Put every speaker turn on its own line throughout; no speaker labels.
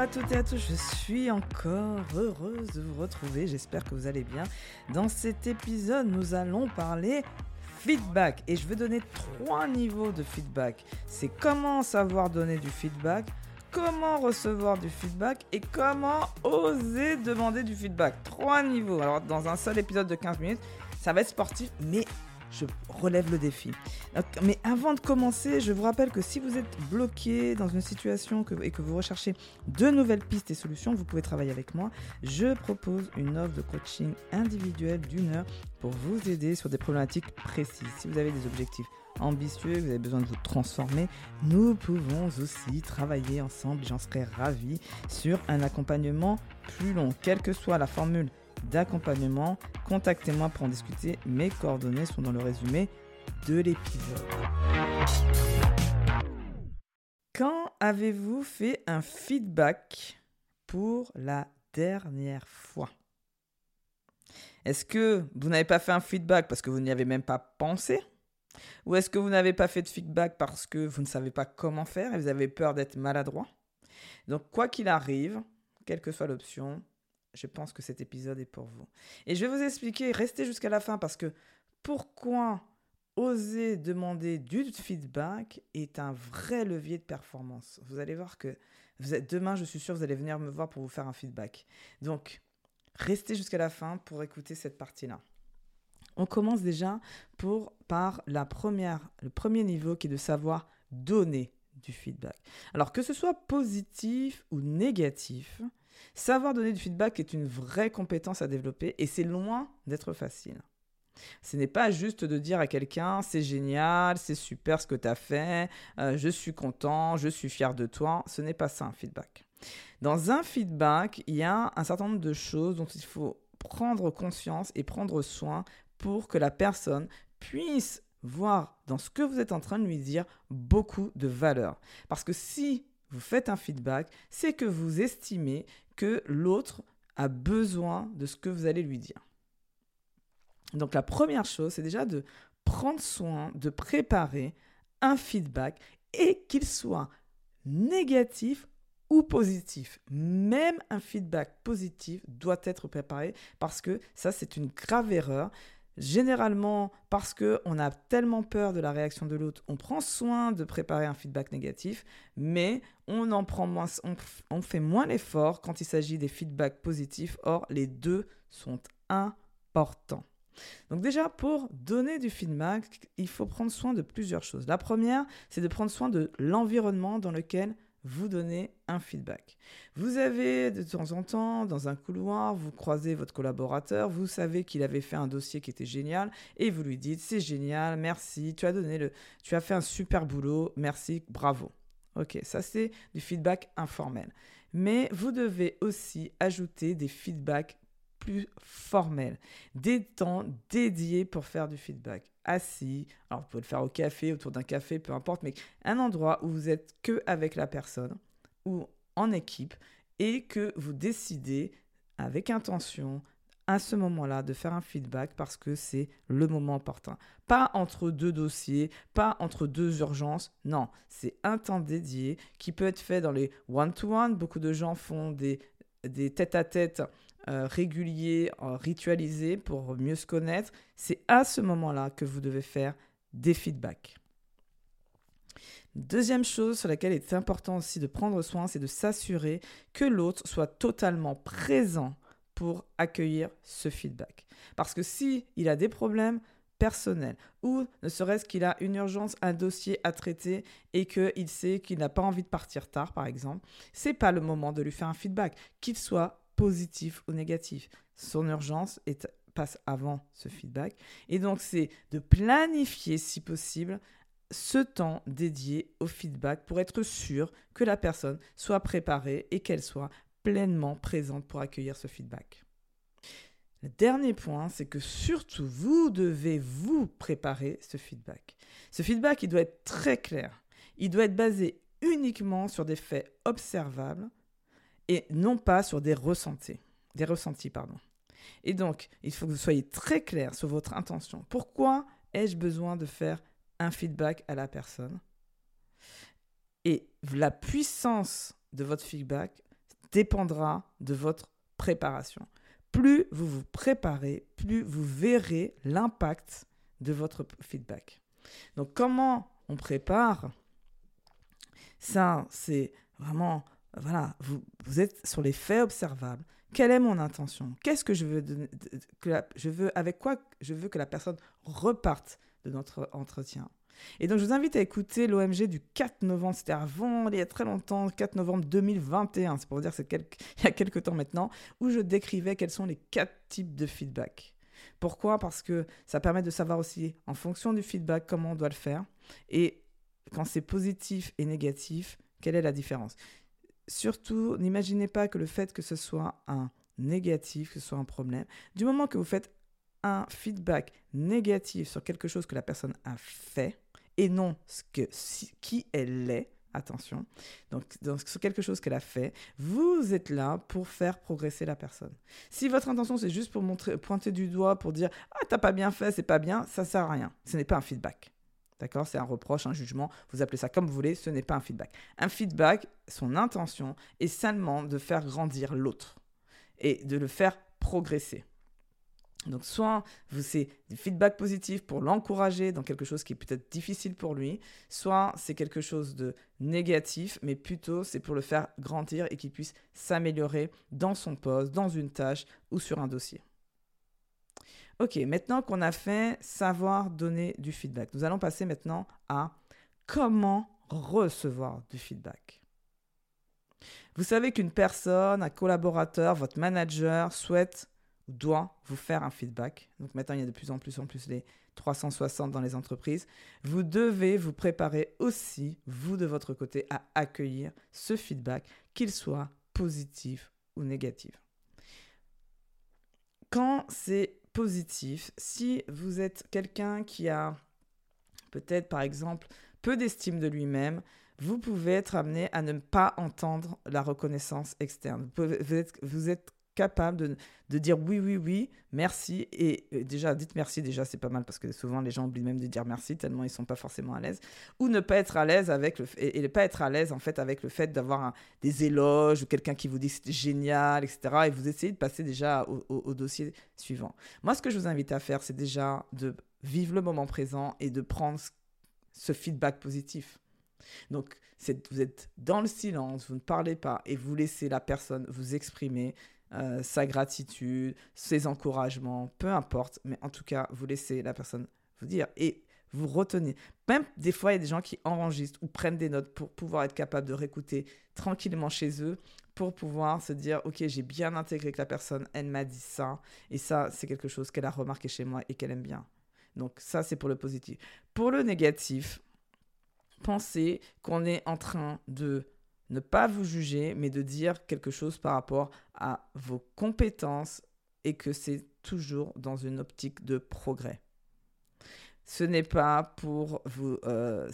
à toutes et à tous, je suis encore heureuse de vous retrouver, j'espère que vous allez bien. Dans cet épisode, nous allons parler feedback et je vais donner trois niveaux de feedback. C'est comment savoir donner du feedback, comment recevoir du feedback et comment oser demander du feedback. Trois niveaux. Alors dans un seul épisode de 15 minutes, ça va être sportif, mais je relève le défi. mais avant de commencer, je vous rappelle que si vous êtes bloqué dans une situation et que vous recherchez de nouvelles pistes et solutions, vous pouvez travailler avec moi. Je propose une offre de coaching individuel d'une heure pour vous aider sur des problématiques précises. Si vous avez des objectifs ambitieux, vous avez besoin de vous transformer, nous pouvons aussi travailler ensemble. J'en serais ravi sur un accompagnement plus long, quelle que soit la formule d'accompagnement, contactez-moi pour en discuter. Mes coordonnées sont dans le résumé de l'épisode. Quand avez-vous fait un feedback pour la dernière fois? Est-ce que vous n'avez pas fait un feedback parce que vous n'y avez même pas pensé? Ou est-ce que vous n'avez pas fait de feedback parce que vous ne savez pas comment faire et vous avez peur d'être maladroit? Donc quoi qu'il arrive, quelle que soit l'option, je pense que cet épisode est pour vous. Et je vais vous expliquer, restez jusqu'à la fin parce que pourquoi oser demander du feedback est un vrai levier de performance. Vous allez voir que demain, je suis sûr, vous allez venir me voir pour vous faire un feedback. Donc, restez jusqu'à la fin pour écouter cette partie-là. On commence déjà pour, par la le premier niveau qui est de savoir donner du feedback. Alors que ce soit positif ou négatif, Savoir donner du feedback est une vraie compétence à développer et c'est loin d'être facile. Ce n'est pas juste de dire à quelqu'un c'est génial, c'est super ce que tu as fait, euh, je suis content, je suis fier de toi. Ce n'est pas ça un feedback. Dans un feedback, il y a un certain nombre de choses dont il faut prendre conscience et prendre soin pour que la personne puisse voir dans ce que vous êtes en train de lui dire beaucoup de valeur. Parce que si vous faites un feedback, c'est que vous estimez que l'autre a besoin de ce que vous allez lui dire. Donc la première chose, c'est déjà de prendre soin de préparer un feedback et qu'il soit négatif ou positif. Même un feedback positif doit être préparé parce que ça, c'est une grave erreur. Généralement, parce qu'on a tellement peur de la réaction de l'autre, on prend soin de préparer un feedback négatif, mais on en prend moins, on, fait moins l'effort quand il s'agit des feedbacks positifs. Or, les deux sont importants. Donc déjà, pour donner du feedback, il faut prendre soin de plusieurs choses. La première, c'est de prendre soin de l'environnement dans lequel vous donnez un feedback. Vous avez de temps en temps, dans un couloir, vous croisez votre collaborateur, vous savez qu'il avait fait un dossier qui était génial et vous lui dites c'est génial, merci, tu as donné le, tu as fait un super boulot, merci, bravo. Ok, ça c'est du feedback informel. Mais vous devez aussi ajouter des feedbacks plus formels, des temps dédiés pour faire du feedback assis. Alors, vous pouvez le faire au café, autour d'un café, peu importe, mais un endroit où vous êtes que avec la personne ou en équipe et que vous décidez avec intention à ce moment-là de faire un feedback parce que c'est le moment opportun. Pas entre deux dossiers, pas entre deux urgences. Non, c'est un temps dédié qui peut être fait dans les one-to-one. Beaucoup de gens font des, des tête-à-tête euh, régulier, euh, ritualisé pour mieux se connaître, c'est à ce moment-là que vous devez faire des feedbacks. Deuxième chose sur laquelle il est important aussi de prendre soin, c'est de s'assurer que l'autre soit totalement présent pour accueillir ce feedback. Parce que si il a des problèmes personnels ou ne serait-ce qu'il a une urgence, un dossier à traiter et qu'il sait qu'il n'a pas envie de partir tard, par exemple, c'est pas le moment de lui faire un feedback, qu'il soit positif ou négatif. Son urgence passe avant ce feedback. Et donc, c'est de planifier, si possible, ce temps dédié au feedback pour être sûr que la personne soit préparée et qu'elle soit pleinement présente pour accueillir ce feedback. Le dernier point, c'est que surtout, vous devez vous préparer ce feedback. Ce feedback, il doit être très clair. Il doit être basé uniquement sur des faits observables et non pas sur des ressentis. Des ressentis, pardon. Et donc, il faut que vous soyez très clair sur votre intention. Pourquoi ai-je besoin de faire un feedback à la personne? Et la puissance de votre feedback dépendra de votre préparation. Plus vous vous préparez, plus vous verrez l'impact de votre feedback. Donc comment on prépare Ça, c'est vraiment, voilà, vous, êtes sur les faits observables. Quelle est mon intention? Qu'est-ce que je veux que je veux avec quoi je veux que la personne reparte de notre entretien? Et donc, je vous invite à écouter l'OMG du 4 novembre. C'était avant, il y a très longtemps, 4 novembre 2021. C'est pour dire c'est il y a quelques temps maintenant, où je décrivais quels sont les quatre types de feedback. Pourquoi? Parce que ça permet de savoir aussi, en fonction du feedback, comment on doit le faire. Et quand c'est positif et négatif, quelle est la différence? Surtout, n'imaginez pas que le fait que ce soit un négatif, que ce soit un problème, du moment que vous faites un feedback négatif sur quelque chose que la personne a fait, et non ce que, qui elle est. Attention. Donc, donc sur quelque chose qu'elle a fait, vous êtes là pour faire progresser la personne. Si votre intention c'est juste pour montrer, pointer du doigt, pour dire ah t'as pas bien fait, c'est pas bien, ça sert à rien. Ce n'est pas un feedback. D'accord? C'est un reproche, un jugement, vous appelez ça comme vous voulez, ce n'est pas un feedback. Un feedback, son intention est seulement de faire grandir l'autre et de le faire progresser. Donc soit vous c'est du feedback positif pour l'encourager dans quelque chose qui est peut-être difficile pour lui, soit c'est quelque chose de négatif, mais plutôt c'est pour le faire grandir et qu'il puisse s'améliorer dans son poste, dans une tâche ou sur un dossier. Ok, maintenant qu'on a fait savoir donner du feedback, nous allons passer maintenant à comment recevoir du feedback. Vous savez qu'une personne, un collaborateur, votre manager souhaite doit vous faire un feedback. Donc maintenant, il y a de plus en plus en plus les 360 dans les entreprises. Vous devez vous préparer aussi, vous de votre côté, à accueillir ce feedback, qu'il soit positif ou négatif. Quand c'est positif, si vous êtes quelqu'un qui a peut-être par exemple peu d'estime de lui-même, vous pouvez être amené à ne pas entendre la reconnaissance externe. Vous, êtes, capable de, de, dire oui, oui, oui, merci. Et déjà, dites merci, déjà, c'est pas mal parce que souvent les gens oublient même de dire merci tellement ils sont pas forcément à l'aise. Ou ne pas être à l'aise avec le et, pas être à l'aise en fait avec le fait d'avoir des éloges ou quelqu'un qui vous dit c'est génial, etc. Et vous essayez de passer déjà au, au dossier suivant. Moi, ce que je vous invite à faire, c'est déjà de vivre le moment présent et de prendre ce feedback positif. Donc, vous êtes dans le silence, vous ne parlez pas et vous laissez la personne vous exprimer euh, sa gratitude, ses encouragements, peu importe, mais en tout cas, vous laissez la personne vous dire et vous retenez. Même des fois, il y a des gens qui enregistrent ou prennent des notes pour pouvoir être capable de réécouter tranquillement chez eux, pour pouvoir se dire, ok, j'ai bien intégré que la personne, elle m'a dit ça, et ça, c'est quelque chose qu'elle a remarqué chez moi et qu'elle aime bien. Donc ça, c'est pour le positif. Pour le négatif, pensez qu'on est en train de ne pas vous juger, mais de dire quelque chose par rapport à vos compétences et que c'est toujours dans une optique de progrès. Ce n'est pas pour vous... Euh,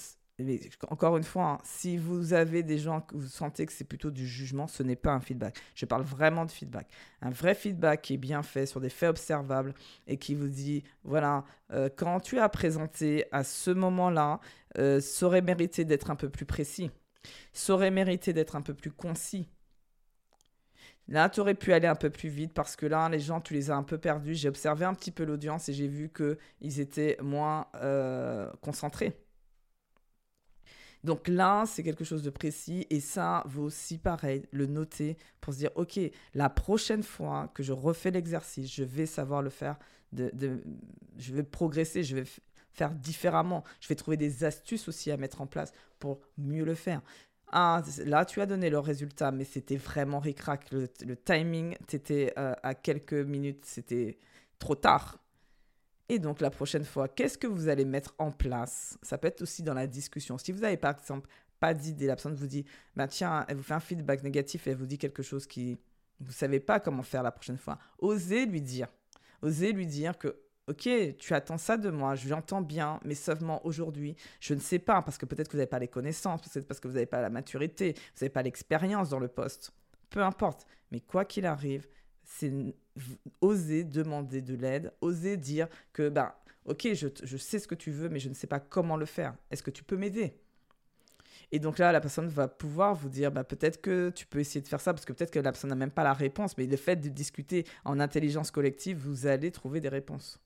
encore une fois, hein, si vous avez des gens que vous sentez que c'est plutôt du jugement, ce n'est pas un feedback. Je parle vraiment de feedback. Un vrai feedback qui est bien fait sur des faits observables et qui vous dit, voilà, euh, quand tu as présenté à ce moment-là, euh, ça aurait mérité d'être un peu plus précis ça aurait mérité d'être un peu plus concis. Là, tu aurais pu aller un peu plus vite parce que là, les gens, tu les as un peu perdus. J'ai observé un petit peu l'audience et j'ai vu qu'ils étaient moins euh, concentrés. Donc là, c'est quelque chose de précis et ça vaut aussi pareil, le noter pour se dire, OK, la prochaine fois que je refais l'exercice, je vais savoir le faire, je vais progresser, je vais faire différemment. Je vais trouver des astuces aussi à mettre en place pour mieux le faire. Ah, là, tu as donné le résultat, mais c'était vraiment ricrac. Le, le timing, c'était euh, à quelques minutes, c'était trop tard. Et donc, la prochaine fois, qu'est-ce que vous allez mettre en place? Ça peut être aussi dans la discussion. Si vous n'avez, par exemple, pas d'idée, la personne vous dit, bah, tiens, elle vous fait un feedback négatif et elle vous dit quelque chose qui, vous savez pas comment faire la prochaine fois. Osez lui dire. Osez lui dire que Ok, tu attends ça de moi, je l'entends bien, mais seulement aujourd'hui, je ne sais pas, parce que peut-être que vous n'avez pas les connaissances, peut-être parce que vous n'avez pas la maturité, vous n'avez pas l'expérience dans le poste. Peu importe. Mais quoi qu'il arrive, c'est oser demander de l'aide, oser dire que, ben, ok, je, je sais ce que tu veux, mais je ne sais pas comment le faire. Est-ce que tu peux m'aider? Et donc là, la personne va pouvoir vous dire, bah, peut-être que tu peux essayer de faire ça, parce que peut-être que la personne n'a même pas la réponse, mais le fait de discuter en intelligence collective, vous allez trouver des réponses.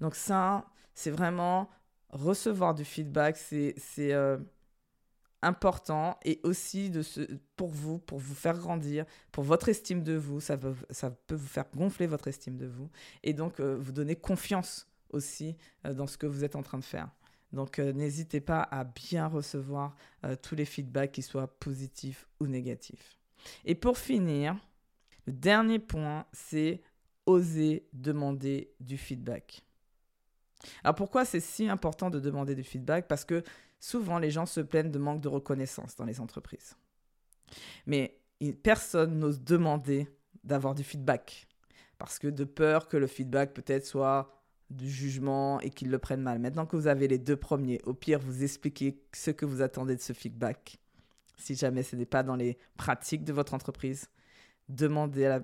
Donc ça, c'est vraiment recevoir du feedback, c'est euh, important et aussi pour vous, pour vous faire grandir, pour votre estime de vous, ça, peut, ça peut vous faire gonfler votre estime de vous et donc euh, vous donner confiance aussi euh, dans ce que vous êtes en train de faire. Donc n'hésitez pas à bien recevoir tous les feedbacks, qu'ils soient positifs ou négatifs. Et pour finir, le dernier point, c'est oser demander du feedback. Alors pourquoi c'est si important de demander du feedback? Parce que souvent les gens se plaignent de manque de reconnaissance dans les entreprises. Mais personne n'ose demander d'avoir du feedback. Parce que de peur que le feedback peut-être soit du jugement et qu'ils le prennent mal. Maintenant que vous avez les deux premiers, au pire, vous expliquez ce que vous attendez de ce feedback. Si jamais ce n'est pas dans les pratiques de votre entreprise, demandez à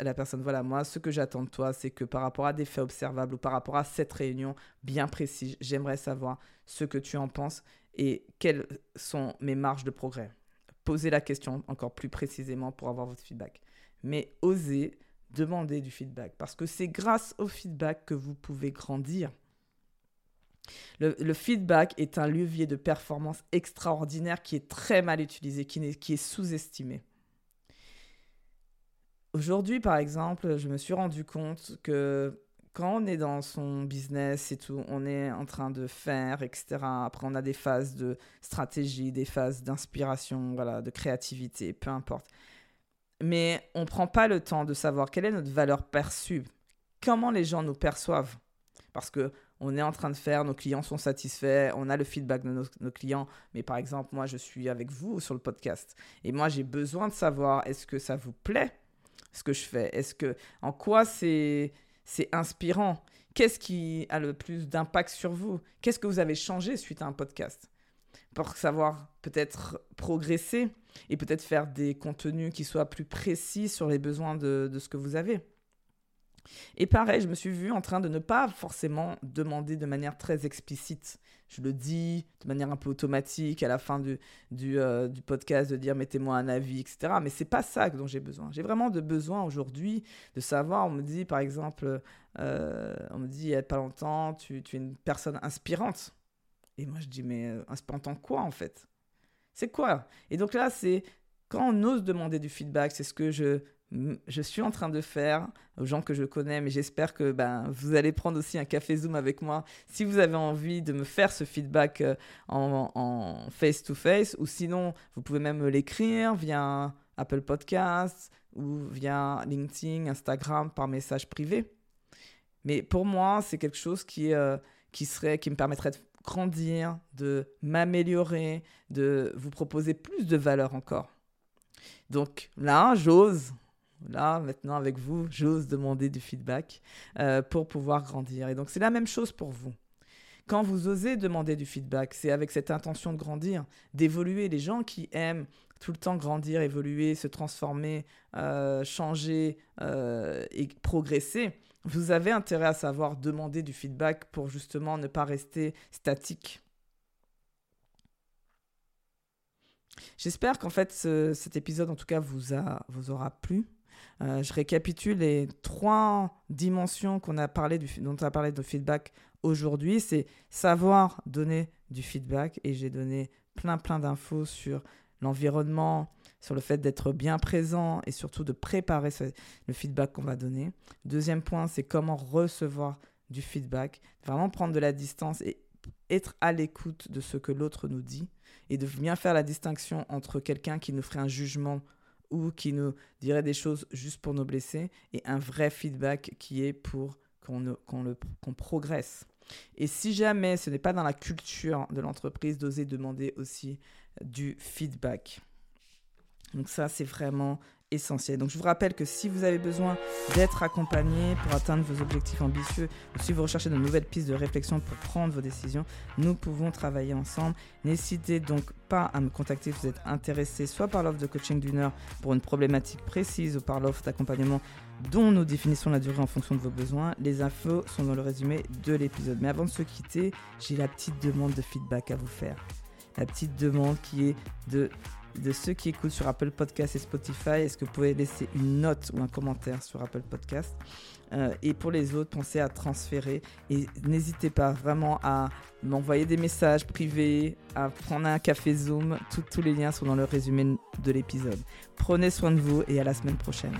la, personne, voilà, moi, ce que j'attends de toi, c'est que par rapport à des faits observables ou par rapport à cette réunion bien précise, j'aimerais savoir ce que tu en penses et quelles sont mes marges de progrès. Posez la question encore plus précisément pour avoir votre feedback. Mais osez demander du feedback parce que c'est grâce au feedback que vous pouvez grandir. Le, feedback est un levier de performance extraordinaire qui est très mal utilisé, qui est sous-estimé. Aujourd'hui, par exemple, je me suis rendu compte que quand on est dans son business et tout, on est en train de faire, etc. Après, on a des phases de stratégie, des phases d'inspiration, voilà, de créativité, peu importe. Mais on ne prend pas le temps de savoir quelle est notre valeur perçue, comment les gens nous perçoivent? Parce que on est en train de faire, nos clients sont satisfaits, on a le feedback de nos, nos, clients. Mais par exemple, moi, je suis avec vous sur le podcast. Et moi, j'ai besoin de savoir, est-ce que ça vous plaît? Ce que je fais Est-ce que en quoi c'est c'est inspirant? Qu'est-ce qui a le plus d'impact sur vous? Qu'est-ce que vous avez changé suite à un podcast? Pour savoir peut-être progresser et peut-être faire des contenus qui soient plus précis sur les besoins de, de ce que vous avez. Et pareil, je me suis vue en train de ne pas forcément demander de manière très explicite. Je le dis de manière un peu automatique à la fin du, euh, du podcast de dire mettez-moi un avis, etc. Mais c'est pas ça dont j'ai besoin. J'ai vraiment de besoin aujourd'hui de savoir. On me dit par exemple, euh, on me dit il y a pas longtemps, tu, tu, es une personne inspirante. Et moi je dis mais euh, inspirante en quoi en fait? C'est quoi? Et donc là c'est quand on ose demander du feedback, c'est ce que je je suis en train de faire aux gens que je connais, mais j'espère que ben, vous allez prendre aussi un café Zoom avec moi si vous avez envie de me faire ce feedback euh, en face-to-face, ou sinon, vous pouvez même me l'écrire via Apple Podcasts ou via LinkedIn, Instagram, par message privé. Mais pour moi, c'est quelque chose qui, euh, qui, serait, qui me permettrait de grandir, de m'améliorer, de vous proposer plus de valeur encore. Donc là, j'ose Là, maintenant, avec vous, j'ose demander du feedback euh, pour pouvoir grandir. Et donc, c'est la même chose pour vous. Quand vous osez demander du feedback, c'est avec cette intention de grandir, d'évoluer. Les gens qui aiment tout le temps grandir, évoluer, se transformer, euh, changer euh, et progresser, vous avez intérêt à savoir demander du feedback pour justement ne pas rester statique. J'espère qu'en fait cet épisode en tout cas vous, a, vous aura plu. Euh, je récapitule les trois dimensions qu'on a parlé dont on a parlé de feedback aujourd'hui. C'est savoir donner du feedback et j'ai donné plein plein d'infos sur l'environnement, sur le fait d'être bien présent et surtout de préparer le feedback qu'on va donner. Deuxième point, c'est comment recevoir du feedback, vraiment prendre de la distance et être à l'écoute de ce que l'autre nous dit et de bien faire la distinction entre quelqu'un qui nous ferait un jugement ou qui nous dirait des choses juste pour nous blesser, et un vrai feedback qui est pour qu'on qu'on progresse. Et si jamais ce n'est pas dans la culture de l'entreprise d'oser demander aussi du feedback. Donc ça, c'est vraiment essentiel. Donc je vous rappelle que si vous avez besoin d'être accompagné pour atteindre vos objectifs ambitieux ou si vous recherchez de nouvelles pistes de réflexion pour prendre vos décisions, nous pouvons travailler ensemble. N'hésitez donc pas à me contacter si vous êtes intéressé soit par l'offre de coaching d'une heure pour une problématique précise ou par l'offre d'accompagnement dont nous définissons la durée en fonction de vos besoins. Les infos sont dans le résumé de l'épisode. Mais avant de se quitter, j'ai la petite demande de feedback à vous faire. la petite demande qui est de de ceux qui écoutent sur Apple Podcast et Spotify, est-ce que vous pouvez laisser une note ou un commentaire sur Apple Podcast? Euh, Et pour les autres, pensez à transférer et n'hésitez pas vraiment à m'envoyer des messages privés, à prendre un café Zoom. tous les liens sont dans le résumé de l'épisode. Prenez soin de vous et à la semaine prochaine.